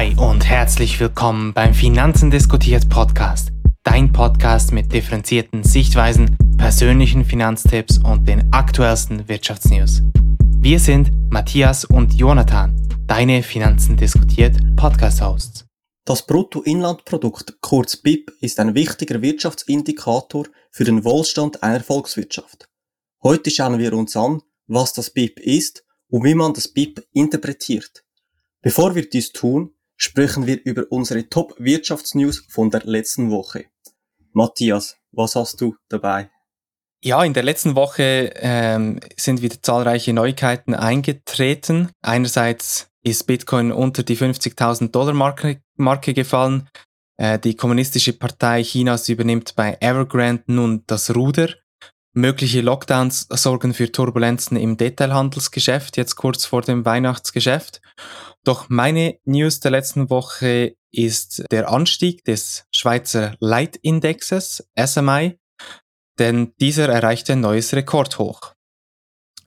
Hi und herzlich willkommen beim Finanzen diskutiert Podcast. Dein Podcast mit differenzierten Sichtweisen, persönlichen Finanztipps und den aktuellsten Wirtschaftsnews. Wir sind Matthias und Jonathan, deine Finanzen diskutiert Podcast-Hosts. Das Bruttoinlandprodukt, kurz BIP, ist ein wichtiger Wirtschaftsindikator für den Wohlstand einer Volkswirtschaft. Heute schauen wir uns an, was das BIP ist und wie man das BIP interpretiert. Bevor wir dies tun, sprechen wir über unsere Top-Wirtschaftsnews von der letzten Woche. Matthias, was hast du dabei? Ja, in der letzten Woche ähm, sind wieder zahlreiche Neuigkeiten eingetreten. Einerseits ist Bitcoin unter die 50.000 Dollar Marke, Marke gefallen. Äh, die Kommunistische Partei Chinas übernimmt bei Evergrande nun das Ruder. Mögliche Lockdowns sorgen für Turbulenzen im Detailhandelsgeschäft, jetzt kurz vor dem Weihnachtsgeschäft. Doch meine News der letzten Woche ist der Anstieg des Schweizer Leitindexes SMI, denn dieser erreichte ein neues Rekordhoch.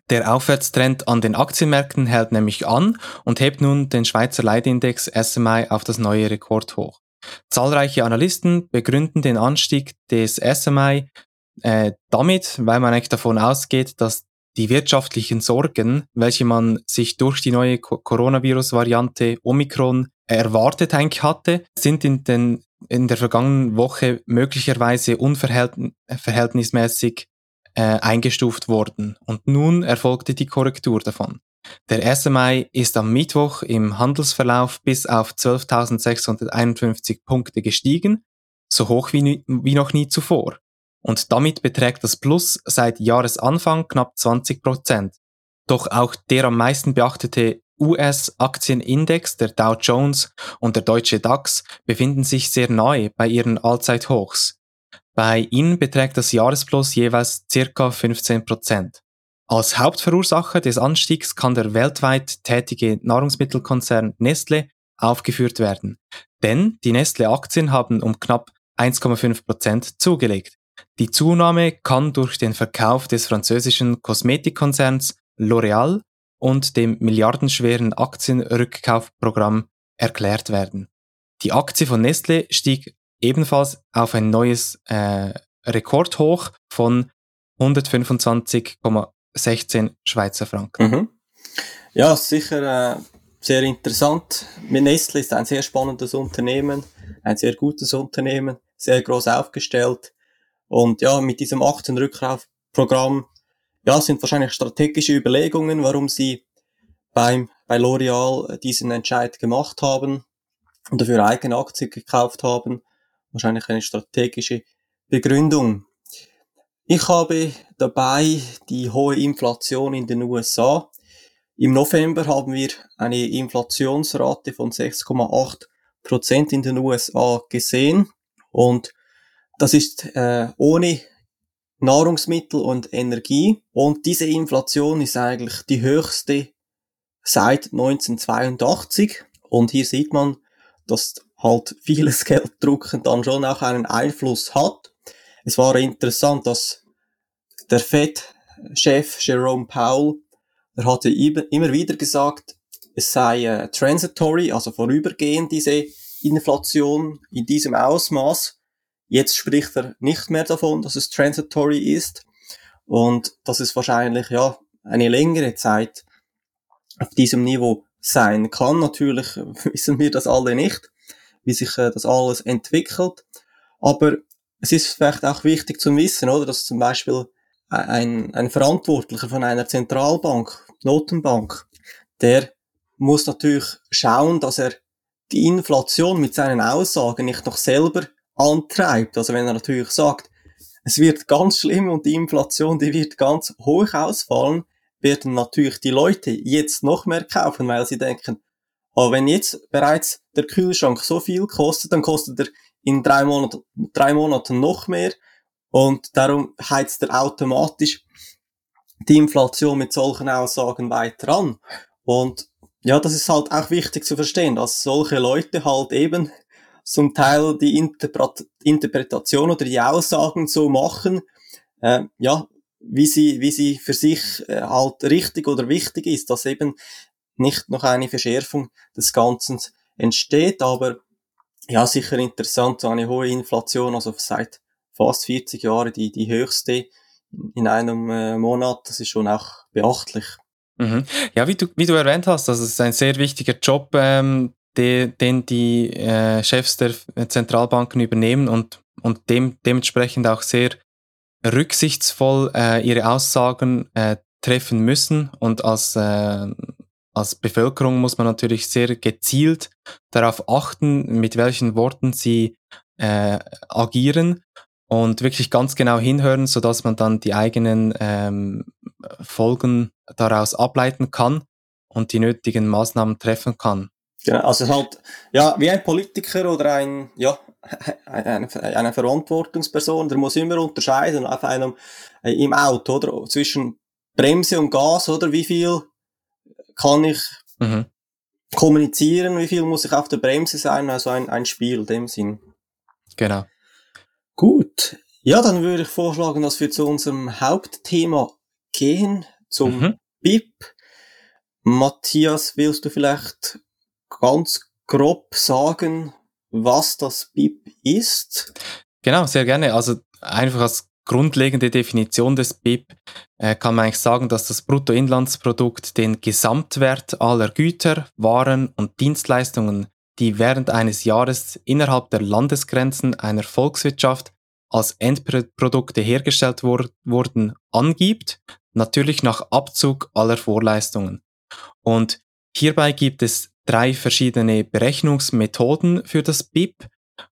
Der Aufwärtstrend an den Aktienmärkten hält nämlich an und hebt nun den Schweizer Leitindex SMI auf das neue Rekordhoch. Zahlreiche Analysten begründen den Anstieg des SMI äh, damit, weil man eigentlich davon ausgeht, dass die wirtschaftlichen Sorgen, welche man sich durch die neue Coronavirus-Variante Omikron erwartet eigentlich hatte, sind in, den, in der vergangenen Woche möglicherweise unverhältnismäßig äh, eingestuft worden. Und nun erfolgte die Korrektur davon. Der SMI ist am Mittwoch im Handelsverlauf bis auf 12.651 Punkte gestiegen, so hoch wie, wie noch nie zuvor und damit beträgt das Plus seit Jahresanfang knapp 20 Prozent. Doch auch der am meisten beachtete US-Aktienindex, der Dow Jones und der deutsche DAX befinden sich sehr nahe bei ihren Allzeithochs. Bei ihnen beträgt das Jahresplus jeweils circa 15 Prozent. Als Hauptverursacher des Anstiegs kann der weltweit tätige Nahrungsmittelkonzern Nestle aufgeführt werden. Denn die Nestle-Aktien haben um knapp 1,5 Prozent zugelegt. Die Zunahme kann durch den Verkauf des französischen Kosmetikkonzerns L'Oréal und dem milliardenschweren Aktienrückkaufprogramm erklärt werden. Die Aktie von Nestle stieg ebenfalls auf ein neues äh, Rekordhoch von 125,16 Schweizer Franken. Mhm. Ja, sicher äh, sehr interessant. Mit Nestle ist ein sehr spannendes Unternehmen, ein sehr gutes Unternehmen, sehr groß aufgestellt und ja, mit diesem Aktienrückkaufprogramm, ja, sind wahrscheinlich strategische Überlegungen, warum sie beim, bei L'Oreal diesen Entscheid gemacht haben und dafür eigene Aktien gekauft haben. Wahrscheinlich eine strategische Begründung. Ich habe dabei die hohe Inflation in den USA. Im November haben wir eine Inflationsrate von 6,8 Prozent in den USA gesehen und das ist äh, ohne Nahrungsmittel und Energie. Und diese Inflation ist eigentlich die höchste seit 1982. Und hier sieht man, dass halt vieles Gelddrucken dann schon auch einen Einfluss hat. Es war interessant, dass der FED-Chef Jerome Powell, der hatte immer wieder gesagt, es sei äh, transitory, also vorübergehend diese Inflation in diesem Ausmaß. Jetzt spricht er nicht mehr davon, dass es transitory ist und dass es wahrscheinlich ja eine längere Zeit auf diesem Niveau sein kann. Natürlich wissen wir das alle nicht, wie sich äh, das alles entwickelt. Aber es ist vielleicht auch wichtig zu wissen, oder, dass zum Beispiel ein, ein Verantwortlicher von einer Zentralbank, Notenbank, der muss natürlich schauen, dass er die Inflation mit seinen Aussagen nicht noch selber antreibt. Also wenn er natürlich sagt, es wird ganz schlimm und die Inflation, die wird ganz hoch ausfallen, werden natürlich die Leute jetzt noch mehr kaufen, weil sie denken, aber wenn jetzt bereits der Kühlschrank so viel kostet, dann kostet er in drei Monaten, drei Monaten noch mehr und darum heizt er automatisch die Inflation mit solchen Aussagen weiter an. Und ja, das ist halt auch wichtig zu verstehen, dass solche Leute halt eben zum Teil die Interpret Interpretation oder die Aussagen so machen, äh, ja, wie sie, wie sie für sich äh, halt richtig oder wichtig ist, dass eben nicht noch eine Verschärfung des Ganzen entsteht, aber ja, sicher interessant, so eine hohe Inflation, also seit fast 40 Jahren die, die höchste in einem äh, Monat, das ist schon auch beachtlich. Mhm. Ja, wie du, wie du erwähnt hast, das ist ein sehr wichtiger Job, ähm, de, den die äh, Chefs der Zentralbanken übernehmen und, und dem, dementsprechend auch sehr rücksichtsvoll äh, ihre Aussagen äh, treffen müssen und als, äh, als Bevölkerung muss man natürlich sehr gezielt darauf achten, mit welchen Worten sie äh, agieren und wirklich ganz genau hinhören, so dass man dann die eigenen ähm, Folgen daraus ableiten kann und die nötigen Maßnahmen treffen kann. Genau, also halt, ja, wie ein Politiker oder ein, ja, eine, eine Verantwortungsperson, der muss immer unterscheiden auf einem, äh, im Auto, oder, zwischen Bremse und Gas, oder, wie viel kann ich mhm. kommunizieren, wie viel muss ich auf der Bremse sein, also ein, ein Spiel, in dem Sinn. Genau. Gut. Ja, dann würde ich vorschlagen, dass wir zu unserem Hauptthema gehen, zum mhm. BIP. Matthias, willst du vielleicht ganz grob sagen, was das BIP ist? Genau, sehr gerne. Also einfach als grundlegende Definition des BIP äh, kann man eigentlich sagen, dass das Bruttoinlandsprodukt den Gesamtwert aller Güter, Waren und Dienstleistungen, die während eines Jahres innerhalb der Landesgrenzen einer Volkswirtschaft als Endprodukte hergestellt wur wurden, angibt, natürlich nach Abzug aller Vorleistungen. Und hierbei gibt es drei verschiedene Berechnungsmethoden für das BIP.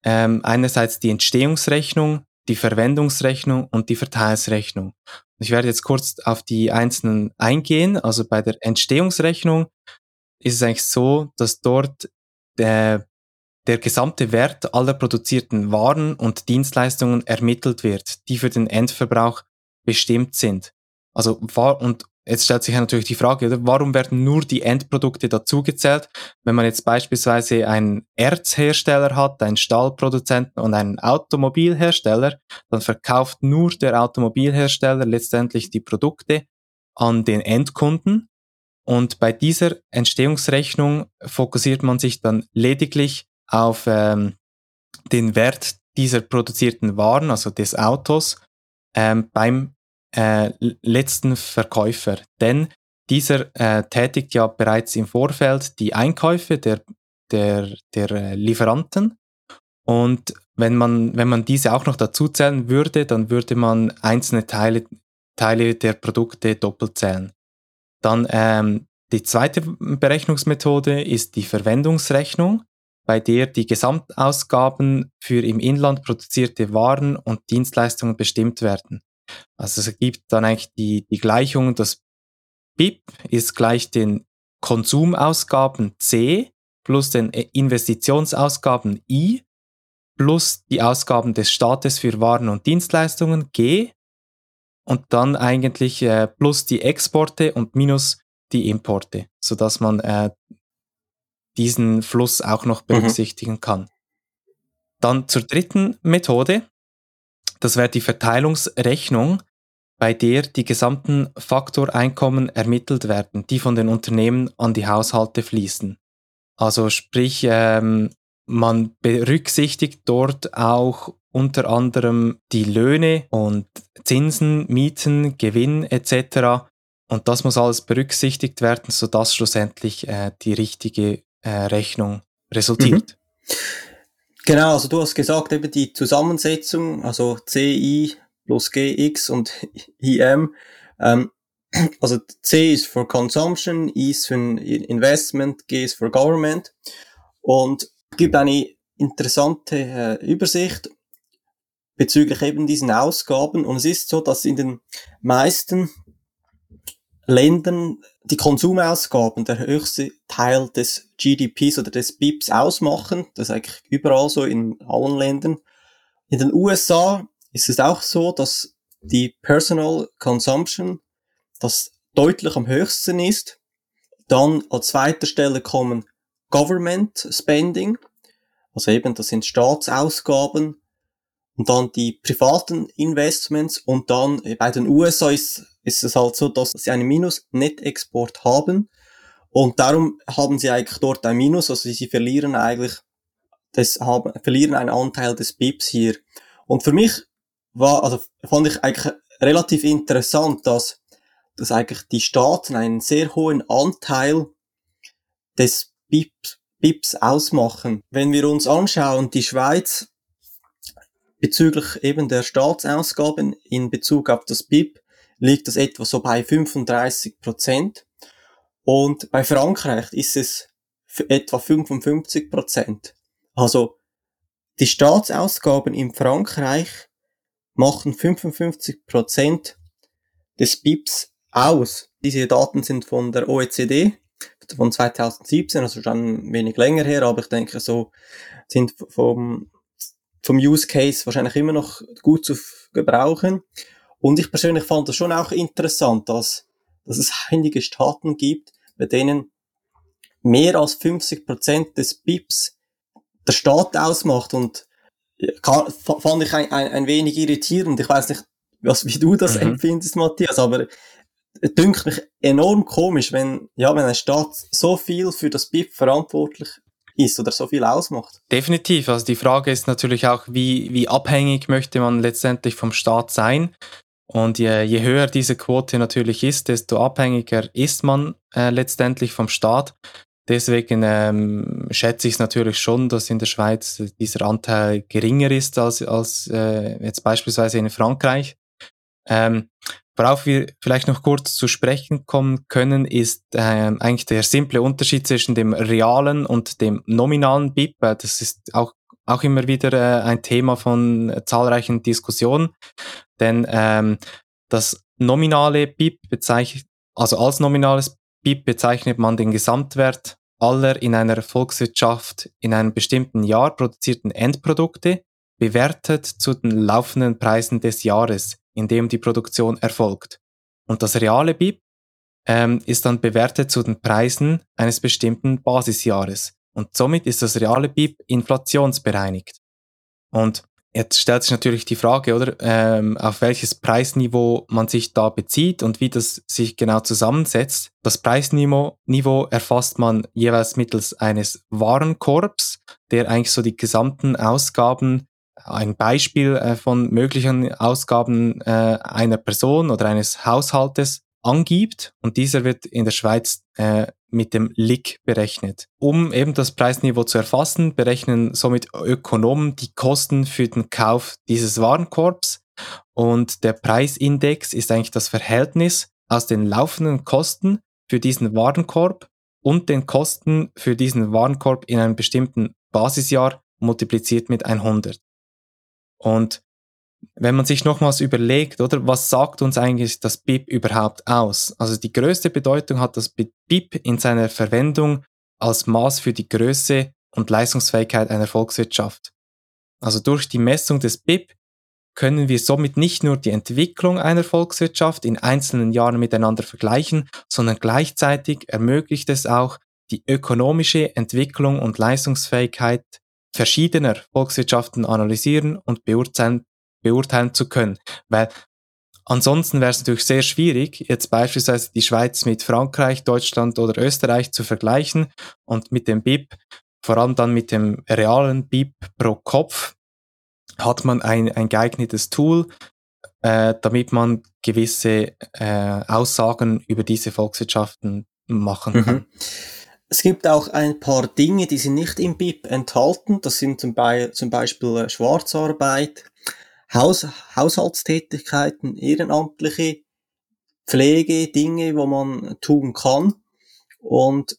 Ähm, einerseits die Entstehungsrechnung, die Verwendungsrechnung und die Verteilsrechnung. Ich werde jetzt kurz auf die einzelnen eingehen. Also bei der Entstehungsrechnung ist es eigentlich so, dass dort der, der gesamte Wert aller produzierten Waren und Dienstleistungen ermittelt wird, die für den Endverbrauch bestimmt sind. Also und Jetzt stellt sich ja natürlich die Frage, oder? warum werden nur die Endprodukte dazugezählt? Wenn man jetzt beispielsweise einen Erzhersteller hat, einen Stahlproduzenten und einen Automobilhersteller, dann verkauft nur der Automobilhersteller letztendlich die Produkte an den Endkunden. Und bei dieser Entstehungsrechnung fokussiert man sich dann lediglich auf ähm, den Wert dieser produzierten Waren, also des Autos, ähm, beim äh, letzten Verkäufer. Denn dieser äh, tätigt ja bereits im Vorfeld die Einkäufe der, der, der äh, Lieferanten. Und wenn man, wenn man diese auch noch dazu zählen würde, dann würde man einzelne Teile, Teile der Produkte doppelt zählen. Dann ähm, die zweite Berechnungsmethode ist die Verwendungsrechnung, bei der die Gesamtausgaben für im Inland produzierte Waren und Dienstleistungen bestimmt werden. Also es ergibt dann eigentlich die, die Gleichung, das BIP ist gleich den Konsumausgaben C plus den Investitionsausgaben I plus die Ausgaben des Staates für Waren und Dienstleistungen G und dann eigentlich äh, plus die Exporte und minus die Importe, sodass man äh, diesen Fluss auch noch mhm. berücksichtigen mhm. kann. Dann zur dritten Methode, das wäre die Verteilungsrechnung, bei der die gesamten Faktoreinkommen ermittelt werden, die von den Unternehmen an die Haushalte fließen. Also sprich, ähm, man berücksichtigt dort auch unter anderem die Löhne und Zinsen, Mieten, Gewinn etc. Und das muss alles berücksichtigt werden, sodass schlussendlich äh, die richtige äh, Rechnung resultiert. Mhm. Genau, also du hast gesagt, eben die Zusammensetzung, also CI plus GX und IM. Ähm, also C ist für Consumption, I ist für Investment, G ist für Government und gibt eine interessante äh, Übersicht bezüglich eben diesen Ausgaben und es ist so, dass in den meisten Ländern die Konsumausgaben der höchste Teil des GDPs oder des BIPs ausmachen. Das ist eigentlich überall so in allen Ländern. In den USA ist es auch so, dass die Personal Consumption das deutlich am höchsten ist. Dann als zweiter Stelle kommen Government Spending, also eben das sind Staatsausgaben und dann die privaten Investments und dann bei den USA ist, ist es halt so, dass sie einen Minus-Net-Export haben Und darum haben sie eigentlich dort ein Minus, also sie verlieren eigentlich, das haben, verlieren einen Anteil des BIPs hier. Und für mich war, also fand ich eigentlich relativ interessant, dass, dass eigentlich die Staaten einen sehr hohen Anteil des BIPs, BIPs ausmachen. Wenn wir uns anschauen, die Schweiz bezüglich eben der Staatsausgaben in Bezug auf das BIP liegt das etwa so bei 35 Prozent. Und bei Frankreich ist es etwa 55 Prozent. Also die Staatsausgaben in Frankreich machen 55 Prozent des BIPs aus. Diese Daten sind von der OECD von 2017, also schon wenig länger her, aber ich denke so sind vom, vom Use Case wahrscheinlich immer noch gut zu gebrauchen. Und ich persönlich fand das schon auch interessant, dass, dass es einige Staaten gibt, bei denen mehr als 50 Prozent des BIPs der Staat ausmacht und kann, fand ich ein, ein, ein wenig irritierend. Ich weiß nicht, was, wie du das mhm. empfindest, Matthias, aber es dünkt mich enorm komisch, wenn, ja, wenn ein Staat so viel für das BIP verantwortlich ist oder so viel ausmacht. Definitiv. Also die Frage ist natürlich auch, wie, wie abhängig möchte man letztendlich vom Staat sein? Und je, je höher diese Quote natürlich ist, desto abhängiger ist man äh, letztendlich vom Staat. Deswegen ähm, schätze ich es natürlich schon, dass in der Schweiz dieser Anteil geringer ist als, als äh, jetzt beispielsweise in Frankreich. Ähm, worauf wir vielleicht noch kurz zu sprechen kommen können, ist äh, eigentlich der simple Unterschied zwischen dem realen und dem nominalen BIP. Das ist auch, auch immer wieder äh, ein Thema von zahlreichen Diskussionen. Denn ähm, das nominale BIP bezeichnet, also als nominales BIP bezeichnet man den Gesamtwert aller in einer Volkswirtschaft in einem bestimmten Jahr produzierten Endprodukte, bewertet zu den laufenden Preisen des Jahres, in dem die Produktion erfolgt. Und das reale BIP ähm, ist dann bewertet zu den Preisen eines bestimmten Basisjahres. Und somit ist das reale BIP inflationsbereinigt. Und Jetzt stellt sich natürlich die Frage, oder, ähm, auf welches Preisniveau man sich da bezieht und wie das sich genau zusammensetzt. Das Preisniveau Niveau erfasst man jeweils mittels eines Warenkorbs, der eigentlich so die gesamten Ausgaben, ein Beispiel äh, von möglichen Ausgaben äh, einer Person oder eines Haushaltes angibt und dieser wird in der Schweiz äh, mit dem LIC berechnet. Um eben das Preisniveau zu erfassen, berechnen somit Ökonomen die Kosten für den Kauf dieses Warenkorbs und der Preisindex ist eigentlich das Verhältnis aus den laufenden Kosten für diesen Warenkorb und den Kosten für diesen Warenkorb in einem bestimmten Basisjahr multipliziert mit 100. Und wenn man sich nochmals überlegt, oder, was sagt uns eigentlich das BIP überhaupt aus? Also die größte Bedeutung hat das BIP in seiner Verwendung als Maß für die Größe und Leistungsfähigkeit einer Volkswirtschaft. Also durch die Messung des BIP können wir somit nicht nur die Entwicklung einer Volkswirtschaft in einzelnen Jahren miteinander vergleichen, sondern gleichzeitig ermöglicht es auch, die ökonomische Entwicklung und Leistungsfähigkeit verschiedener Volkswirtschaften analysieren und beurteilen, beurteilen zu können. Weil ansonsten wäre es natürlich sehr schwierig, jetzt beispielsweise die Schweiz mit Frankreich, Deutschland oder Österreich zu vergleichen und mit dem BIP, vor allem dann mit dem realen BIP pro Kopf, hat man ein, ein geeignetes Tool, äh, damit man gewisse äh, Aussagen über diese Volkswirtschaften machen kann. Mhm. Es gibt auch ein paar Dinge, die sind nicht im BIP enthalten. Das sind zum, Be zum Beispiel äh, Schwarzarbeit, Haus Haushaltstätigkeiten, ehrenamtliche Pflege, Dinge, wo man tun kann. Und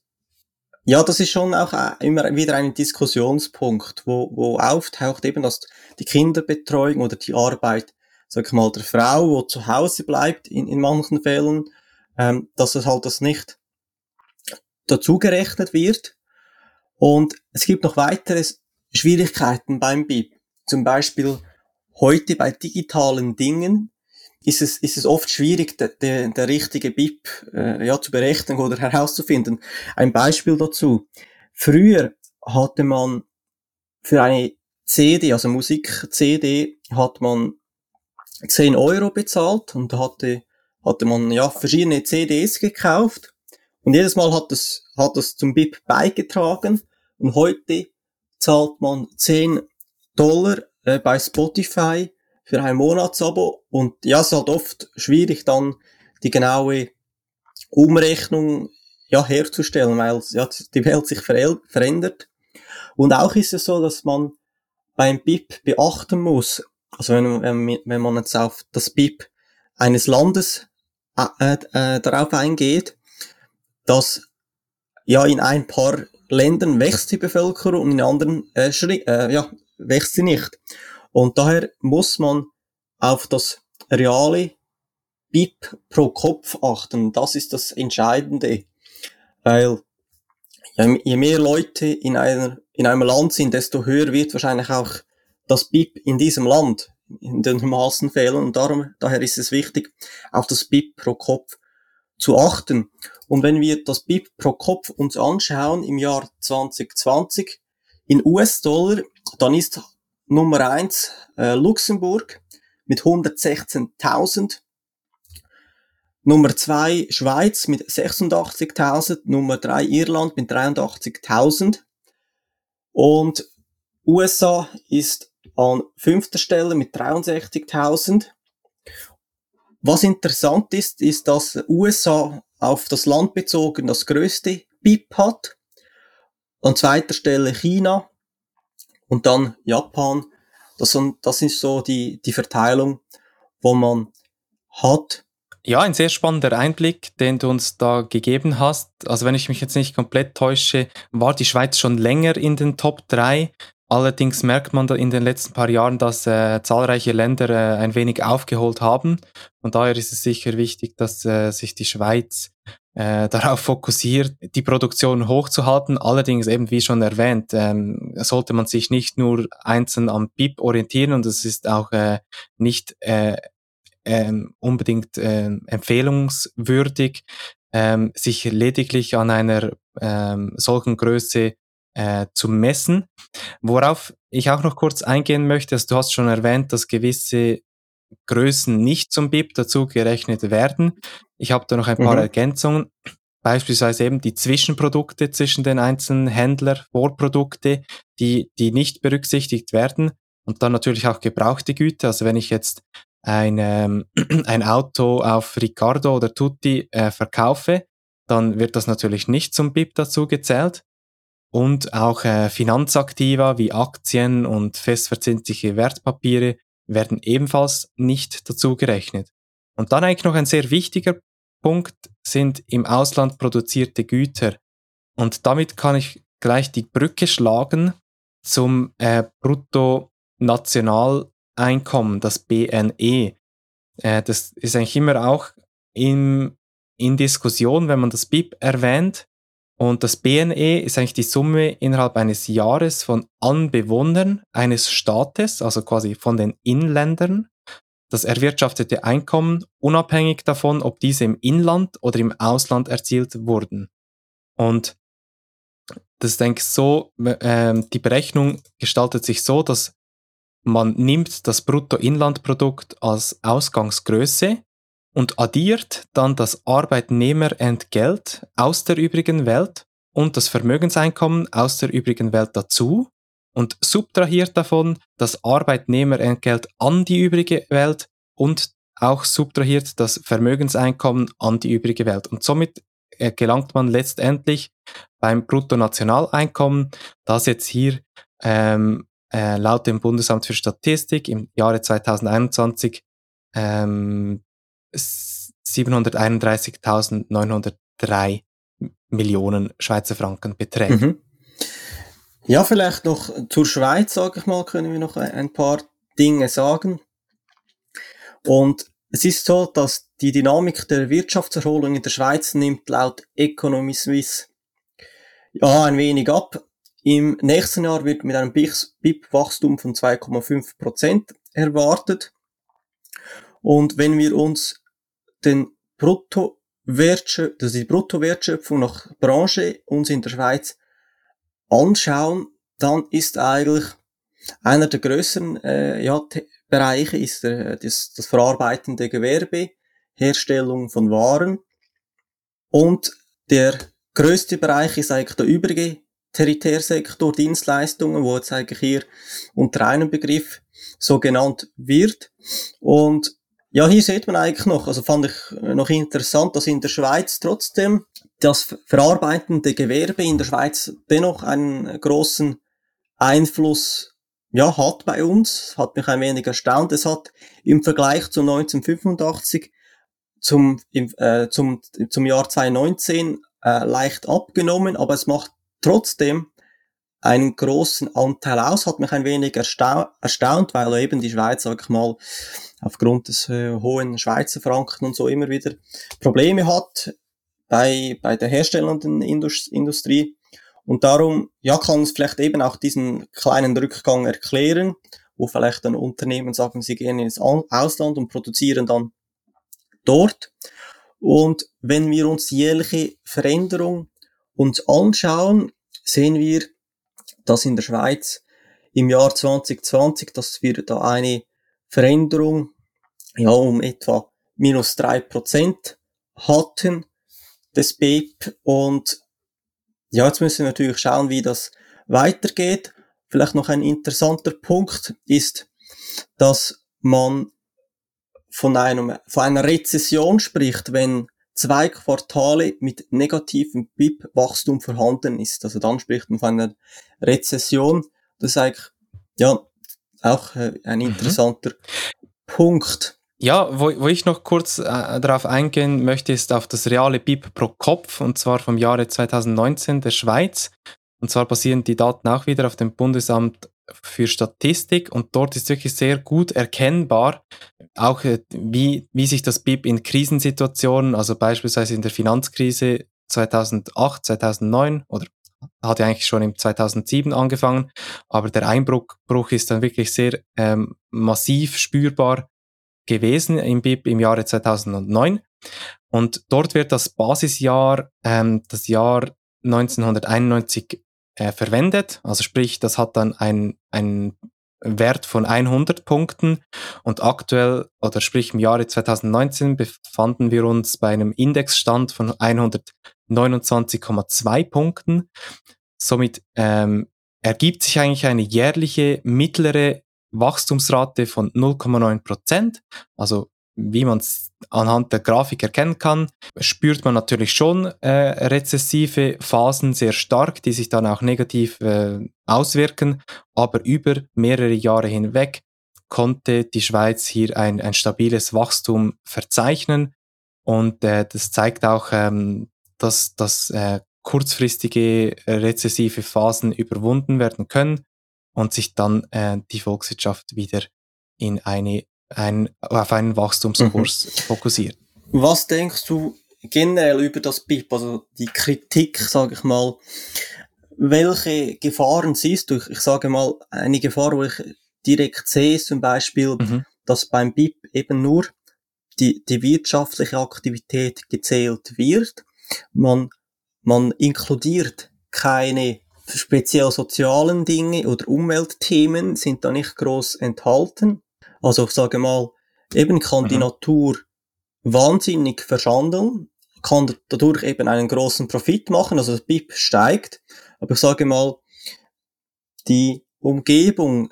ja, das ist schon auch äh, immer wieder ein Diskussionspunkt, wo, wo auftaucht eben, dass die Kinderbetreuung oder die Arbeit, sag ich mal, der Frau, wo zu Hause bleibt in, in manchen Fällen, ähm, dass es halt das nicht dazugerechnet wird. Und es gibt noch weitere Schwierigkeiten beim BIP. Zum Beispiel heute bei digitalen Dingen ist es, ist es oft schwierig, der, der, der richtige BIP äh, ja, zu berechnen oder herauszufinden. Ein Beispiel dazu. Früher hatte man für eine CD, also Musik-CD, hat man 10 Euro bezahlt und hatte, hatte man ja verschiedene CDs gekauft und jedes Mal hat es, hat das zum BIP beigetragen und heute zahlt man 10 Dollar äh, bei Spotify für ein Monatsabo und ja, es ist halt oft schwierig dann die genaue Umrechnung ja, herzustellen, weil ja, die Welt sich verändert. Und auch ist es so, dass man beim BIP beachten muss, also wenn, wenn, man jetzt auf das BIP eines Landes äh, äh, darauf eingeht, dass ja in ein paar Ländern wächst die Bevölkerung und in anderen äh, äh, ja, wächst sie nicht. Und daher muss man auf das reale BIP pro Kopf achten. Das ist das Entscheidende. Weil je mehr Leute in, einer, in einem Land sind, desto höher wird wahrscheinlich auch das BIP in diesem Land in den meisten Fällen. Und darum, daher ist es wichtig, auf das BIP pro Kopf zu achten. Und wenn wir das BIP pro Kopf uns anschauen im Jahr 2020 in US-Dollar, dann ist Nummer eins äh, Luxemburg mit 116.000. Nummer zwei Schweiz mit 86.000. Nummer drei Irland mit 83.000. Und USA ist an fünfter Stelle mit 63.000. Was interessant ist, ist, dass USA auf das Land bezogen das größte BIP hat. An zweiter Stelle China und dann Japan. Das, sind, das ist so die, die Verteilung, wo man hat. Ja, ein sehr spannender Einblick, den du uns da gegeben hast. Also wenn ich mich jetzt nicht komplett täusche, war die Schweiz schon länger in den Top 3. Allerdings merkt man da in den letzten paar Jahren, dass äh, zahlreiche Länder äh, ein wenig aufgeholt haben. Und daher ist es sicher wichtig, dass äh, sich die Schweiz äh, darauf fokussiert, die Produktion hochzuhalten. Allerdings eben, wie schon erwähnt, ähm, sollte man sich nicht nur einzeln am BIP orientieren und es ist auch äh, nicht äh, ähm, unbedingt äh, empfehlungswürdig, ähm, sich lediglich an einer ähm, solchen Größe äh, zu messen. Worauf ich auch noch kurz eingehen möchte, also du hast schon erwähnt, dass gewisse Größen nicht zum BIP dazu gerechnet werden. Ich habe da noch ein paar mhm. Ergänzungen. Beispielsweise eben die Zwischenprodukte zwischen den einzelnen Händlern, Vorprodukte, die, die nicht berücksichtigt werden. Und dann natürlich auch gebrauchte Güter. Also wenn ich jetzt ein, ähm, ein Auto auf Ricardo oder Tutti äh, verkaufe, dann wird das natürlich nicht zum BIP dazu gezählt und auch äh, Finanzaktiva wie Aktien und festverzinsliche Wertpapiere werden ebenfalls nicht dazu gerechnet. Und dann eigentlich noch ein sehr wichtiger Punkt sind im Ausland produzierte Güter. Und damit kann ich gleich die Brücke schlagen zum äh, Bruttonationaleinkommen, das BNE. Äh, das ist eigentlich immer auch im, in Diskussion, wenn man das BIP erwähnt. Und das BNE ist eigentlich die Summe innerhalb eines Jahres von Anbewohnern eines Staates, also quasi von den Inländern, das erwirtschaftete Einkommen, unabhängig davon, ob diese im Inland oder im Ausland erzielt wurden. Und das denke ich so, äh, die Berechnung gestaltet sich so, dass man nimmt das Bruttoinlandprodukt als Ausgangsgröße und addiert dann das Arbeitnehmerentgelt aus der übrigen Welt und das Vermögenseinkommen aus der übrigen Welt dazu und subtrahiert davon das Arbeitnehmerentgelt an die übrige Welt und auch subtrahiert das Vermögenseinkommen an die übrige Welt. Und somit äh, gelangt man letztendlich beim Bruttonationaleinkommen, das jetzt hier ähm, äh, laut dem Bundesamt für Statistik im Jahre 2021 ähm, 731.903 Millionen Schweizer Franken beträgt. Mhm. Ja, vielleicht noch zur Schweiz, sage ich mal, können wir noch ein paar Dinge sagen. Und es ist so, dass die Dynamik der Wirtschaftserholung in der Schweiz nimmt laut Economy Suisse ja ein wenig ab. Im nächsten Jahr wird mit einem BIP-Wachstum von 2,5 Prozent erwartet. Und wenn wir uns den Bruttowertschöpfung, das ist die Bruttowertschöpfung nach Branche uns in der Schweiz anschauen, dann ist eigentlich einer der größeren äh, ja, Bereiche ist der, das, das verarbeitende Gewerbe, Herstellung von Waren und der größte Bereich ist eigentlich der übrige Tertiärsektor, Dienstleistungen, wo jetzt eigentlich hier unter einem Begriff so genannt wird. Und ja, hier sieht man eigentlich noch, also fand ich noch interessant, dass in der Schweiz trotzdem das verarbeitende Gewerbe in der Schweiz dennoch einen großen Einfluss ja, hat bei uns, hat mich ein wenig erstaunt. Es hat im Vergleich zu 1985 zum, im, äh, zum, zum Jahr 2019 äh, leicht abgenommen, aber es macht trotzdem einen großen Anteil aus, hat mich ein wenig erstaunt, erstaunt weil eben die Schweiz, sag ich mal, aufgrund des äh, hohen Schweizer Franken und so immer wieder Probleme hat bei, bei der herstellenden Indus Industrie. Und darum, ja, kann es vielleicht eben auch diesen kleinen Rückgang erklären, wo vielleicht dann Unternehmen sagen, sie gehen ins Ausland und produzieren dann dort. Und wenn wir uns die jährliche Veränderung uns anschauen, sehen wir, dass in der Schweiz im Jahr 2020, dass wir da eine Veränderung ja um etwa minus drei Prozent hatten des BIP und ja, jetzt müssen wir natürlich schauen, wie das weitergeht. Vielleicht noch ein interessanter Punkt ist, dass man von einem, von einer Rezession spricht, wenn zwei Quartale mit negativem BIP-Wachstum vorhanden ist. Also dann spricht man von einer Rezession. Das ist eigentlich, ja, auch äh, ein mhm. interessanter mhm. Punkt. Ja, wo, wo ich noch kurz äh, darauf eingehen möchte, ist auf das reale BIP pro Kopf, und zwar vom Jahre 2019 der Schweiz. Und zwar basieren die Daten auch wieder auf dem Bundesamt für Statistik und dort ist wirklich sehr gut erkennbar, auch äh, wie, wie sich das BIP in Krisensituationen, also beispielsweise in der Finanzkrise 2008, 2009 oder hat ja eigentlich schon im 2007 angefangen, aber der Einbruch Bruch ist dann wirklich sehr ähm, massiv spürbar gewesen im BIP im Jahre 2009. Und dort wird das Basisjahr, ähm, das Jahr 1991 äh, verwendet. Also sprich, das hat dann ein, ein Wert von 100 Punkten und aktuell oder sprich im Jahre 2019 befanden wir uns bei einem Indexstand von 129,2 Punkten. Somit ähm, ergibt sich eigentlich eine jährliche mittlere Wachstumsrate von 0,9 Prozent. Also wie man es anhand der Grafik erkennen kann, spürt man natürlich schon äh, rezessive Phasen sehr stark, die sich dann auch negativ äh, auswirken, aber über mehrere Jahre hinweg konnte die Schweiz hier ein, ein stabiles Wachstum verzeichnen. Und äh, das zeigt auch, ähm, dass, dass äh, kurzfristige rezessive Phasen überwunden werden können und sich dann äh, die Volkswirtschaft wieder in eine, ein, auf einen Wachstumskurs mhm. fokussiert. Was denkst du generell über das BIP, also die Kritik, sage ich mal, welche Gefahren siehst du? Ich sage mal, eine Gefahr, wo ich direkt sehe, ist zum Beispiel, mhm. dass beim BIP eben nur die, die wirtschaftliche Aktivität gezählt wird. Man, man inkludiert keine speziell sozialen Dinge oder Umweltthemen sind da nicht groß enthalten. Also ich sage mal, eben kann mhm. die Natur wahnsinnig verschandeln, kann dadurch eben einen großen Profit machen, also das BIP steigt. Aber ich sage mal, die Umgebung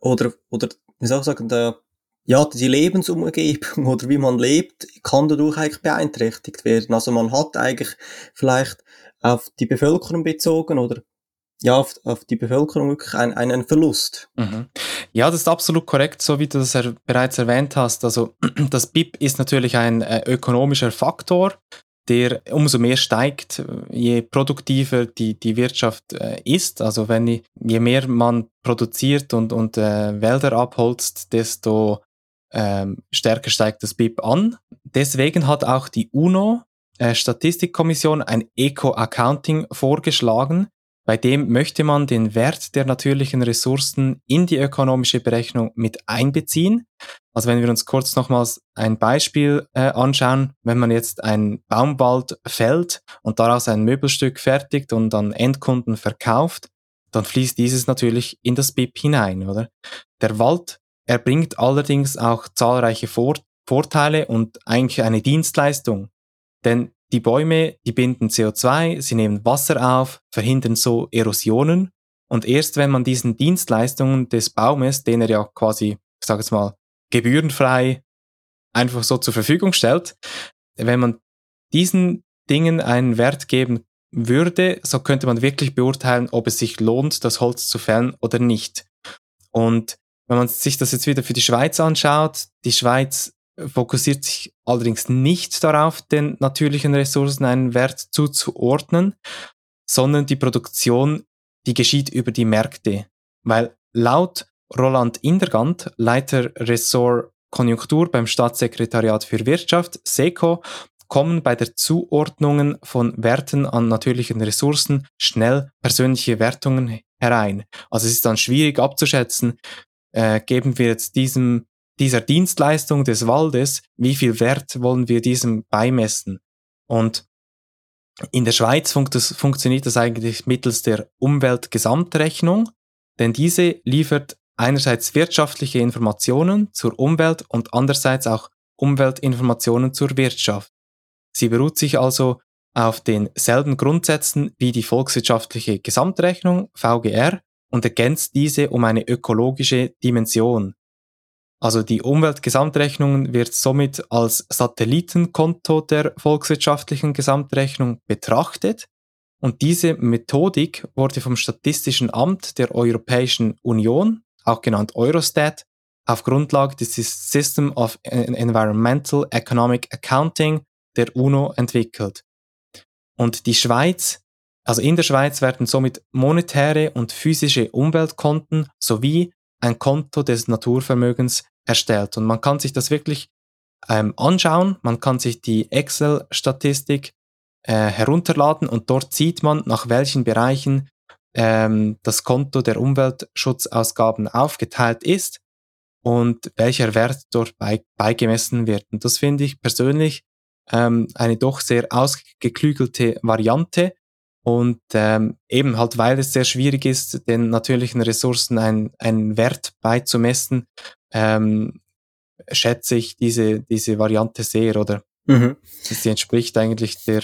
oder, oder, wie soll ich sagen, der, ja, die Lebensumgebung oder wie man lebt, kann dadurch eigentlich beeinträchtigt werden. Also man hat eigentlich vielleicht auf die Bevölkerung bezogen oder ja, auf, auf die Bevölkerung wirklich ein, einen Verlust. Mhm. Ja, das ist absolut korrekt, so wie du das er, bereits erwähnt hast. Also das BIP ist natürlich ein äh, ökonomischer Faktor, der umso mehr steigt, je produktiver die, die Wirtschaft äh, ist. Also wenn je mehr man produziert und, und äh, Wälder abholzt, desto ähm, stärker steigt das BIP an. Deswegen hat auch die UNO äh, Statistikkommission ein Eco-Accounting vorgeschlagen, bei dem möchte man den Wert der natürlichen Ressourcen in die ökonomische Berechnung mit einbeziehen. Also wenn wir uns kurz nochmals ein Beispiel äh, anschauen, wenn man jetzt ein Baumwald fällt und daraus ein Möbelstück fertigt und an Endkunden verkauft, dann fließt dieses natürlich in das BIP hinein, oder? Der Wald erbringt allerdings auch zahlreiche Vor Vorteile und eigentlich eine Dienstleistung. Denn die Bäume, die binden CO2, sie nehmen Wasser auf, verhindern so Erosionen. Und erst wenn man diesen Dienstleistungen des Baumes, den er ja quasi, ich sage jetzt mal, gebührenfrei einfach so zur Verfügung stellt, wenn man diesen Dingen einen Wert geben würde, so könnte man wirklich beurteilen, ob es sich lohnt, das Holz zu fällen oder nicht. Und wenn man sich das jetzt wieder für die Schweiz anschaut, die Schweiz fokussiert sich allerdings nicht darauf, den natürlichen Ressourcen einen Wert zuzuordnen, sondern die Produktion, die geschieht über die Märkte. Weil laut Roland Indergant, Leiter Ressort Konjunktur beim Staatssekretariat für Wirtschaft, SECO, kommen bei der Zuordnungen von Werten an natürlichen Ressourcen schnell persönliche Wertungen herein. Also es ist dann schwierig abzuschätzen, äh, geben wir jetzt diesem, dieser Dienstleistung des Waldes, wie viel Wert wollen wir diesem beimessen? Und in der Schweiz funkt das, funktioniert das eigentlich mittels der Umweltgesamtrechnung, denn diese liefert einerseits wirtschaftliche Informationen zur Umwelt und andererseits auch Umweltinformationen zur Wirtschaft. Sie beruht sich also auf denselben Grundsätzen wie die volkswirtschaftliche Gesamtrechnung VGR und ergänzt diese um eine ökologische Dimension. Also die Umweltgesamtrechnung wird somit als Satellitenkonto der volkswirtschaftlichen Gesamtrechnung betrachtet und diese Methodik wurde vom Statistischen Amt der Europäischen Union, auch genannt Eurostat, auf Grundlage des System of Environmental Economic Accounting der UNO entwickelt. Und die Schweiz also in der Schweiz werden somit monetäre und physische Umweltkonten sowie ein Konto des Naturvermögens erstellt. Und man kann sich das wirklich ähm, anschauen, man kann sich die Excel-Statistik äh, herunterladen und dort sieht man, nach welchen Bereichen ähm, das Konto der Umweltschutzausgaben aufgeteilt ist und welcher Wert dort bei, beigemessen wird. Und das finde ich persönlich ähm, eine doch sehr ausgeklügelte Variante, und ähm, eben halt, weil es sehr schwierig ist, den natürlichen Ressourcen einen, einen Wert beizumessen, ähm, schätze ich diese, diese Variante sehr, oder? Mhm. Sie entspricht eigentlich der,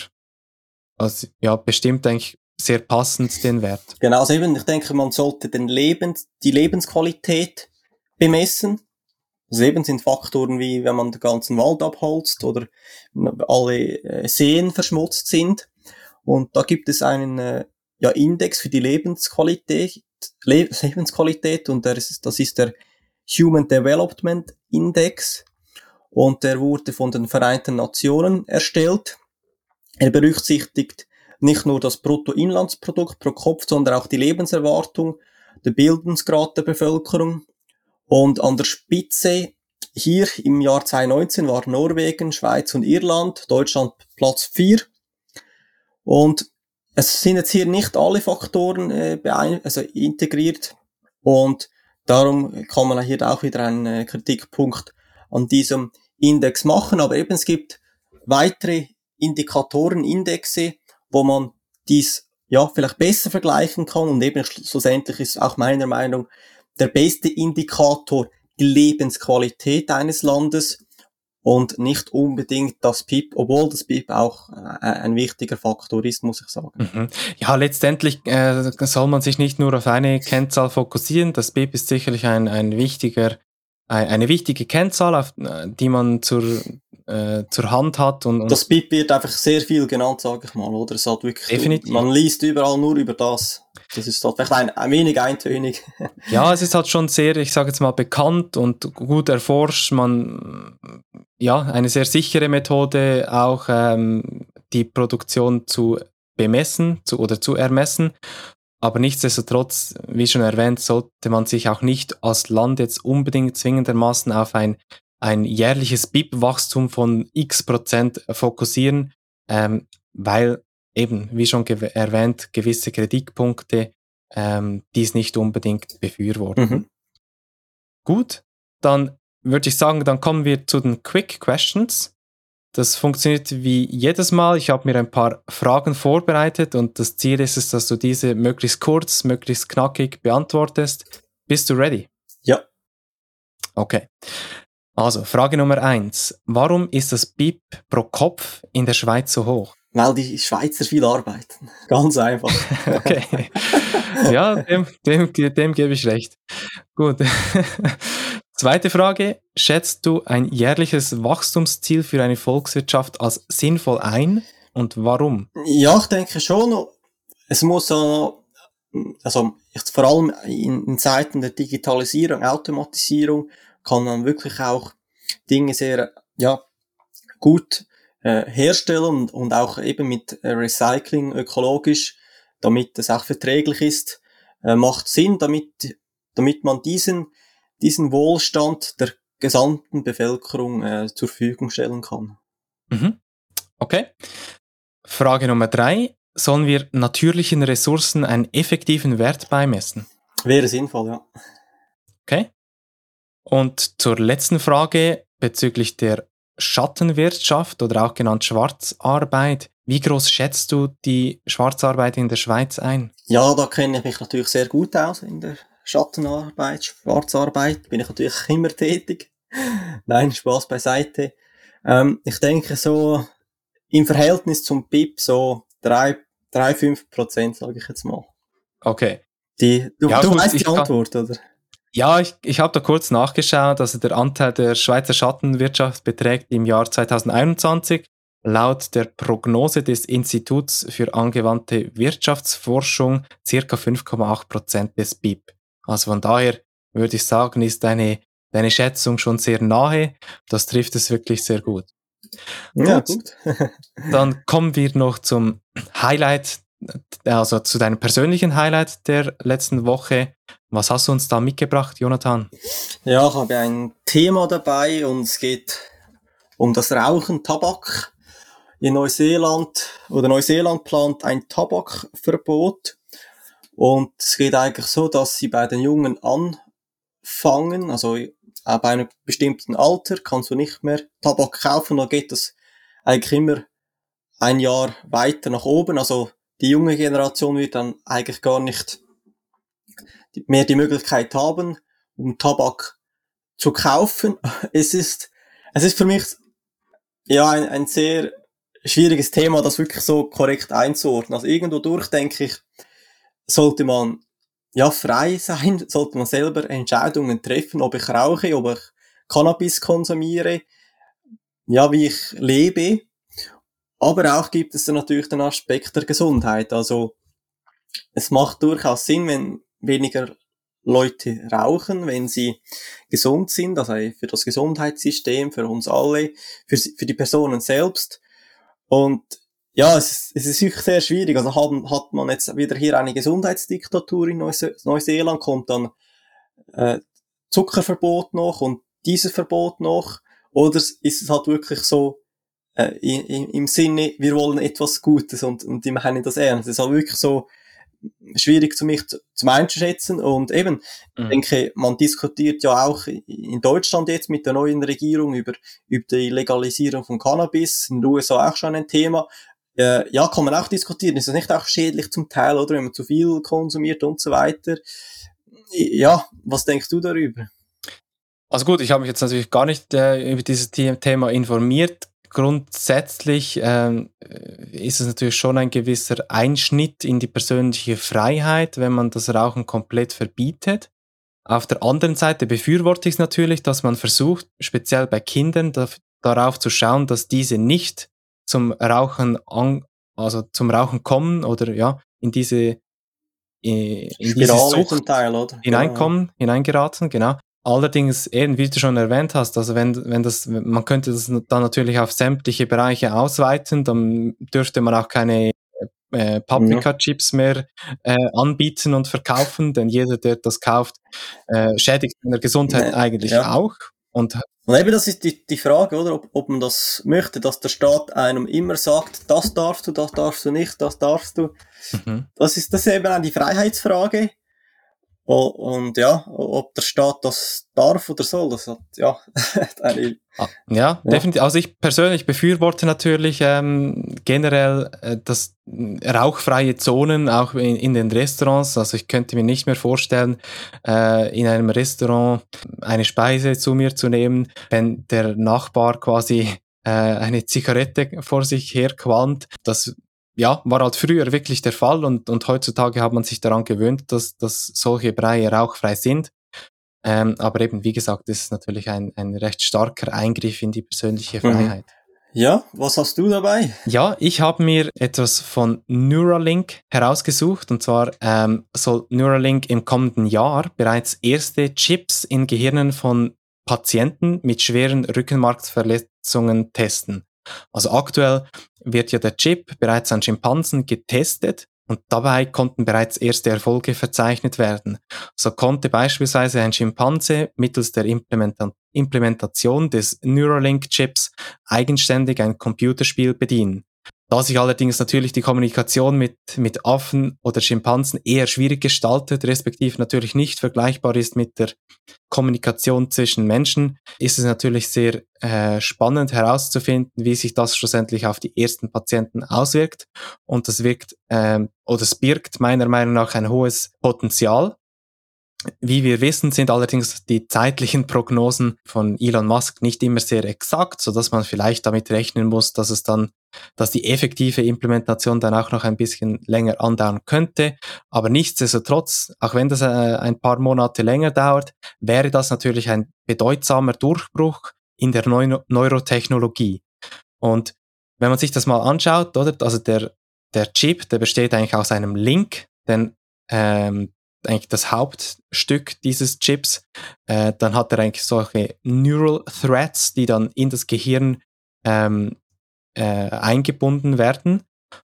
also, ja, bestimmt eigentlich sehr passend den Wert. Genau, also eben, ich denke, man sollte den Lebens, die Lebensqualität bemessen. Also eben sind Faktoren wie, wenn man den ganzen Wald abholzt oder alle äh, Seen verschmutzt sind. Und da gibt es einen äh, ja, Index für die Lebensqualität, Le Lebensqualität und der ist, das ist der Human Development Index und der wurde von den Vereinten Nationen erstellt. Er berücksichtigt nicht nur das Bruttoinlandsprodukt pro Kopf, sondern auch die Lebenserwartung, der Bildungsgrad der Bevölkerung. Und an der Spitze hier im Jahr 2019 waren Norwegen, Schweiz und Irland, Deutschland Platz 4 und es sind jetzt hier nicht alle Faktoren äh, also integriert und darum kann man hier auch wieder einen äh, Kritikpunkt an diesem Index machen. Aber eben es gibt weitere Indikatoren, Indexe, wo man dies ja vielleicht besser vergleichen kann und eben schlussendlich ist auch meiner Meinung der beste Indikator die Lebensqualität eines Landes und nicht unbedingt das PIP, obwohl das PIP auch äh, ein wichtiger Faktor ist, muss ich sagen. Mhm. Ja, letztendlich äh, soll man sich nicht nur auf eine Kennzahl fokussieren. Das PIP ist sicherlich ein, ein wichtiger, ein, eine wichtige Kennzahl, auf, äh, die man zur, äh, zur Hand hat. Und, und das BIP wird einfach sehr viel genannt, sage ich mal, oder? Es hat wirklich, Definitiv. Man liest überall nur über das. Das ist halt vielleicht ein, ein wenig eintönig. ja, es ist halt schon sehr, ich sage jetzt mal, bekannt und gut erforscht. Man, ja, eine sehr sichere Methode, auch ähm, die Produktion zu bemessen zu, oder zu ermessen. Aber nichtsdestotrotz, wie schon erwähnt, sollte man sich auch nicht als Land jetzt unbedingt zwingendermaßen auf ein, ein jährliches BIP-Wachstum von x Prozent fokussieren, ähm, weil eben, wie schon erwähnt, gewisse Kritikpunkte ähm, dies nicht unbedingt befürworten. Mhm. Gut, dann würde ich sagen, dann kommen wir zu den Quick Questions. Das funktioniert wie jedes Mal. Ich habe mir ein paar Fragen vorbereitet und das Ziel ist es, dass du diese möglichst kurz, möglichst knackig beantwortest. Bist du ready? Ja. Okay. Also, Frage Nummer eins. Warum ist das BIP pro Kopf in der Schweiz so hoch? Weil die Schweizer viel arbeiten. Ganz einfach. okay. Ja, dem, dem, dem gebe ich recht. Gut. Zweite Frage. Schätzt du ein jährliches Wachstumsziel für eine Volkswirtschaft als sinnvoll ein und warum? Ja, ich denke schon. Es muss auch also vor allem in, in Zeiten der Digitalisierung, Automatisierung kann man wirklich auch Dinge sehr ja, gut äh, herstellen und, und auch eben mit Recycling ökologisch, damit es auch verträglich ist, äh, macht Sinn, damit, damit man diesen, diesen Wohlstand der gesamten Bevölkerung äh, zur Verfügung stellen kann. Mhm. Okay. Frage Nummer drei. Sollen wir natürlichen Ressourcen einen effektiven Wert beimessen? Wäre sinnvoll, ja. Okay. Und zur letzten Frage bezüglich der Schattenwirtschaft oder auch genannt Schwarzarbeit. Wie groß schätzt du die Schwarzarbeit in der Schweiz ein? Ja, da kenne ich mich natürlich sehr gut aus in der Schattenarbeit, Schwarzarbeit. Bin ich natürlich immer tätig. Nein, Spaß beiseite. Ähm, ich denke so im Verhältnis zum BIP so drei, drei, fünf Prozent, sage ich jetzt mal. Okay. Die, du ja, du weißt die Antwort, kann, oder? Ja, ich, ich habe da kurz nachgeschaut. Also der Anteil der Schweizer Schattenwirtschaft beträgt im Jahr 2021 laut der Prognose des Instituts für angewandte Wirtschaftsforschung circa 5,8 Prozent des BIP. Also von daher würde ich sagen, ist deine, deine Schätzung schon sehr nahe. Das trifft es wirklich sehr gut. Ja, gut. dann kommen wir noch zum Highlight, also zu deinem persönlichen Highlight der letzten Woche. Was hast du uns da mitgebracht, Jonathan? Ja, ich habe ein Thema dabei und es geht um das Rauchen, Tabak. In Neuseeland oder Neuseeland plant ein Tabakverbot und es geht eigentlich so, dass sie bei den Jungen anfangen, also ab einem bestimmten Alter kannst du nicht mehr Tabak kaufen, dann geht das eigentlich immer ein Jahr weiter nach oben. Also die junge Generation wird dann eigentlich gar nicht mehr die Möglichkeit haben, um Tabak zu kaufen. Es ist, es ist für mich ja ein, ein sehr schwieriges Thema, das wirklich so korrekt einzuordnen. Also irgendwo durch denke ich, sollte man ja, frei sein, sollte man selber Entscheidungen treffen, ob ich rauche, ob ich Cannabis konsumiere, ja, wie ich lebe. Aber auch gibt es natürlich den Aspekt der Gesundheit. Also, es macht durchaus Sinn, wenn weniger Leute rauchen, wenn sie gesund sind, also für das Gesundheitssystem, für uns alle, für, für die Personen selbst. Und ja, es ist, es ist wirklich sehr schwierig. Also haben, hat man jetzt wieder hier eine Gesundheitsdiktatur in Neuse Neuseeland, kommt dann äh, Zuckerverbot noch und dieses Verbot noch, oder ist es halt wirklich so äh, im Sinne, wir wollen etwas Gutes und, und die meinen das ernst. Es ist halt wirklich so schwierig für mich zu, zum einzuschätzen und eben, mhm. ich denke, man diskutiert ja auch in Deutschland jetzt mit der neuen Regierung über, über die Legalisierung von Cannabis, in den USA auch schon ein Thema, äh, ja, kann man auch diskutieren. Ist das nicht auch schädlich zum Teil, oder wenn man zu viel konsumiert und so weiter? Ja, was denkst du darüber? Also gut, ich habe mich jetzt natürlich gar nicht äh, über dieses Thema informiert. Grundsätzlich ähm, ist es natürlich schon ein gewisser Einschnitt in die persönliche Freiheit, wenn man das Rauchen komplett verbietet. Auf der anderen Seite befürworte ich es natürlich, dass man versucht, speziell bei Kindern da, darauf zu schauen, dass diese nicht zum Rauchen an, also zum Rauchen kommen oder ja, in diese in diese Sucht Teil, hineinkommen, ja. hineingeraten, genau. Allerdings, eben, wie du schon erwähnt hast, also wenn, wenn das, man könnte das dann natürlich auf sämtliche Bereiche ausweiten, dann dürfte man auch keine äh, Paprika-Chips mehr äh, anbieten und verkaufen, denn jeder, der das kauft, äh, schädigt seine Gesundheit eigentlich ja. auch. Und und eben, das ist die, die Frage, oder? Ob, ob man das möchte, dass der Staat einem immer sagt, das darfst du, das darfst du nicht, das darfst du. Mhm. Das ist, das ist eben auch die Freiheitsfrage. Und ja, ob der Staat das darf oder soll, das hat, ja, eine, ah, ja, ja, definitiv. Also ich persönlich befürworte natürlich ähm, generell äh, das rauchfreie Zonen auch in, in, den Restaurants. Also ich könnte mir nicht mehr vorstellen, äh, in einem Restaurant eine Speise zu mir zu nehmen, wenn der Nachbar quasi äh, eine Zigarette vor sich herqualmt. Das ja, war halt früher wirklich der Fall und, und heutzutage hat man sich daran gewöhnt, dass, dass solche Breie rauchfrei sind. Ähm, aber eben, wie gesagt, das ist natürlich ein, ein recht starker Eingriff in die persönliche mhm. Freiheit. Ja, was hast du dabei? Ja, ich habe mir etwas von Neuralink herausgesucht und zwar ähm, soll Neuralink im kommenden Jahr bereits erste Chips in Gehirnen von Patienten mit schweren Rückenmarksverletzungen testen. Also aktuell wird ja der Chip bereits an Schimpansen getestet und dabei konnten bereits erste Erfolge verzeichnet werden. So konnte beispielsweise ein Schimpanse mittels der Implementa Implementation des Neuralink-Chips eigenständig ein Computerspiel bedienen. Da sich allerdings natürlich die Kommunikation mit, mit Affen oder Schimpansen eher schwierig gestaltet, respektive natürlich nicht vergleichbar ist mit der Kommunikation zwischen Menschen, ist es natürlich sehr äh, spannend herauszufinden, wie sich das schlussendlich auf die ersten Patienten auswirkt. Und das wirkt ähm, oder es birgt meiner Meinung nach ein hohes Potenzial, wie wir wissen, sind allerdings die zeitlichen Prognosen von Elon Musk nicht immer sehr exakt, so dass man vielleicht damit rechnen muss, dass es dann, dass die effektive Implementation dann auch noch ein bisschen länger andauern könnte. Aber nichtsdestotrotz, auch wenn das äh, ein paar Monate länger dauert, wäre das natürlich ein bedeutsamer Durchbruch in der Neu Neurotechnologie. Und wenn man sich das mal anschaut, oder, also der, der Chip, der besteht eigentlich aus einem Link, denn ähm, eigentlich das Hauptstück dieses Chips. Äh, dann hat er eigentlich solche Neural Threads, die dann in das Gehirn ähm, äh, eingebunden werden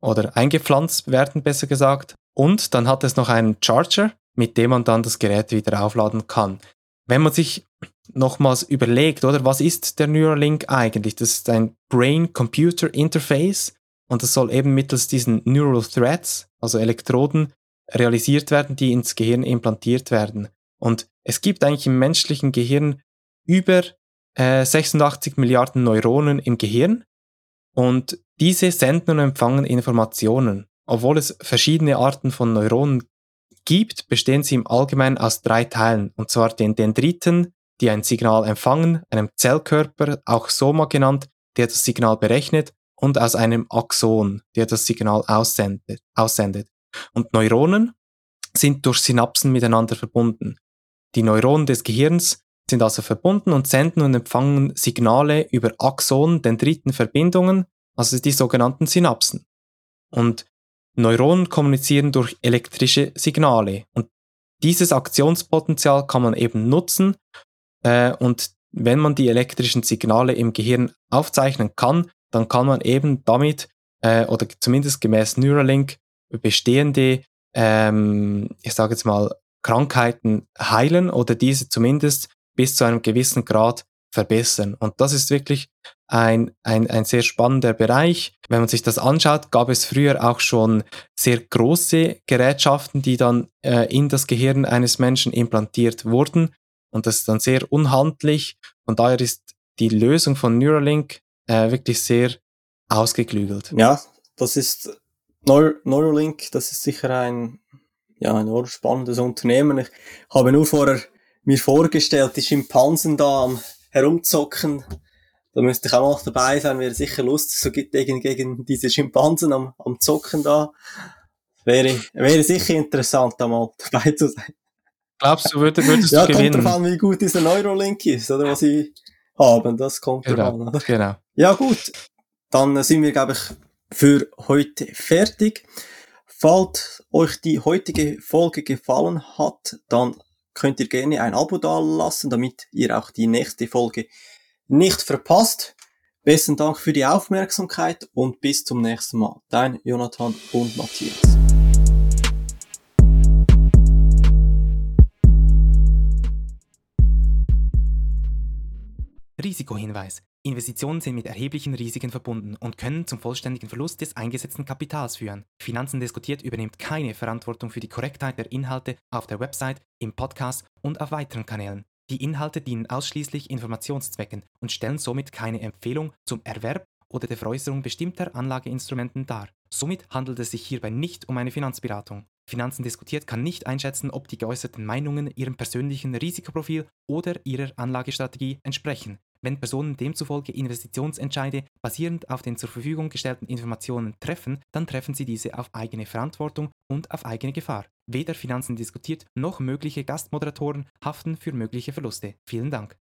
oder eingepflanzt werden, besser gesagt. Und dann hat es noch einen Charger, mit dem man dann das Gerät wieder aufladen kann. Wenn man sich nochmals überlegt, oder was ist der Neuralink eigentlich? Das ist ein Brain-Computer Interface und das soll eben mittels diesen Neural Threads, also Elektroden, realisiert werden, die ins Gehirn implantiert werden. Und es gibt eigentlich im menschlichen Gehirn über äh, 86 Milliarden Neuronen im Gehirn und diese senden und empfangen Informationen. Obwohl es verschiedene Arten von Neuronen gibt, bestehen sie im Allgemeinen aus drei Teilen, und zwar den Dendriten, die ein Signal empfangen, einem Zellkörper, auch Soma genannt, der das Signal berechnet, und aus einem Axon, der das Signal aussendet. aussendet. Und Neuronen sind durch Synapsen miteinander verbunden. Die Neuronen des Gehirns sind also verbunden und senden und empfangen Signale über Axon, dendriten Verbindungen, also die sogenannten Synapsen. Und Neuronen kommunizieren durch elektrische Signale. Und dieses Aktionspotenzial kann man eben nutzen. Äh, und wenn man die elektrischen Signale im Gehirn aufzeichnen kann, dann kann man eben damit, äh, oder zumindest gemäß Neuralink, bestehende, ähm, ich sage jetzt mal, Krankheiten heilen oder diese zumindest bis zu einem gewissen Grad verbessern. Und das ist wirklich ein, ein, ein sehr spannender Bereich. Wenn man sich das anschaut, gab es früher auch schon sehr große Gerätschaften, die dann äh, in das Gehirn eines Menschen implantiert wurden. Und das ist dann sehr unhandlich. Von daher ist die Lösung von Neuralink äh, wirklich sehr ausgeklügelt. Ja, das ist Neur Neuralink, das ist sicher ein, ja, ein spannendes Unternehmen. Ich habe nur vorher mir vorgestellt, die Schimpansen da am herumzocken. Da müsste ich auch noch dabei sein, wäre sicher lustig, so gegen, gegen diese Schimpansen am, am Zocken da. Wäre, wäre sicher interessant, da mal dabei zu sein. Glaubst du, würdest, würdest ja, du gewinnen? Ja, kommt drauf an, wie gut dieser Neuralink ist, oder was sie haben. Das kommt genau, drauf an, oder? Genau. Ja, gut. Dann sind wir, glaube ich, für heute fertig. Falls euch die heutige Folge gefallen hat, dann könnt ihr gerne ein Abo dalassen, damit ihr auch die nächste Folge nicht verpasst. Besten Dank für die Aufmerksamkeit und bis zum nächsten Mal. Dein Jonathan und Matthias. Risikohinweis. Investitionen sind mit erheblichen Risiken verbunden und können zum vollständigen Verlust des eingesetzten Kapitals führen. Finanzen diskutiert übernimmt keine Verantwortung für die Korrektheit der Inhalte auf der Website, im Podcast und auf weiteren Kanälen. Die Inhalte dienen ausschließlich Informationszwecken und stellen somit keine Empfehlung zum Erwerb oder der Veräußerung bestimmter Anlageinstrumenten dar. Somit handelt es sich hierbei nicht um eine Finanzberatung. Finanzen diskutiert kann nicht einschätzen, ob die geäußerten Meinungen ihrem persönlichen Risikoprofil oder ihrer Anlagestrategie entsprechen. Wenn Personen demzufolge Investitionsentscheide basierend auf den zur Verfügung gestellten Informationen treffen, dann treffen sie diese auf eigene Verantwortung und auf eigene Gefahr. Weder Finanzen diskutiert noch mögliche Gastmoderatoren haften für mögliche Verluste. Vielen Dank.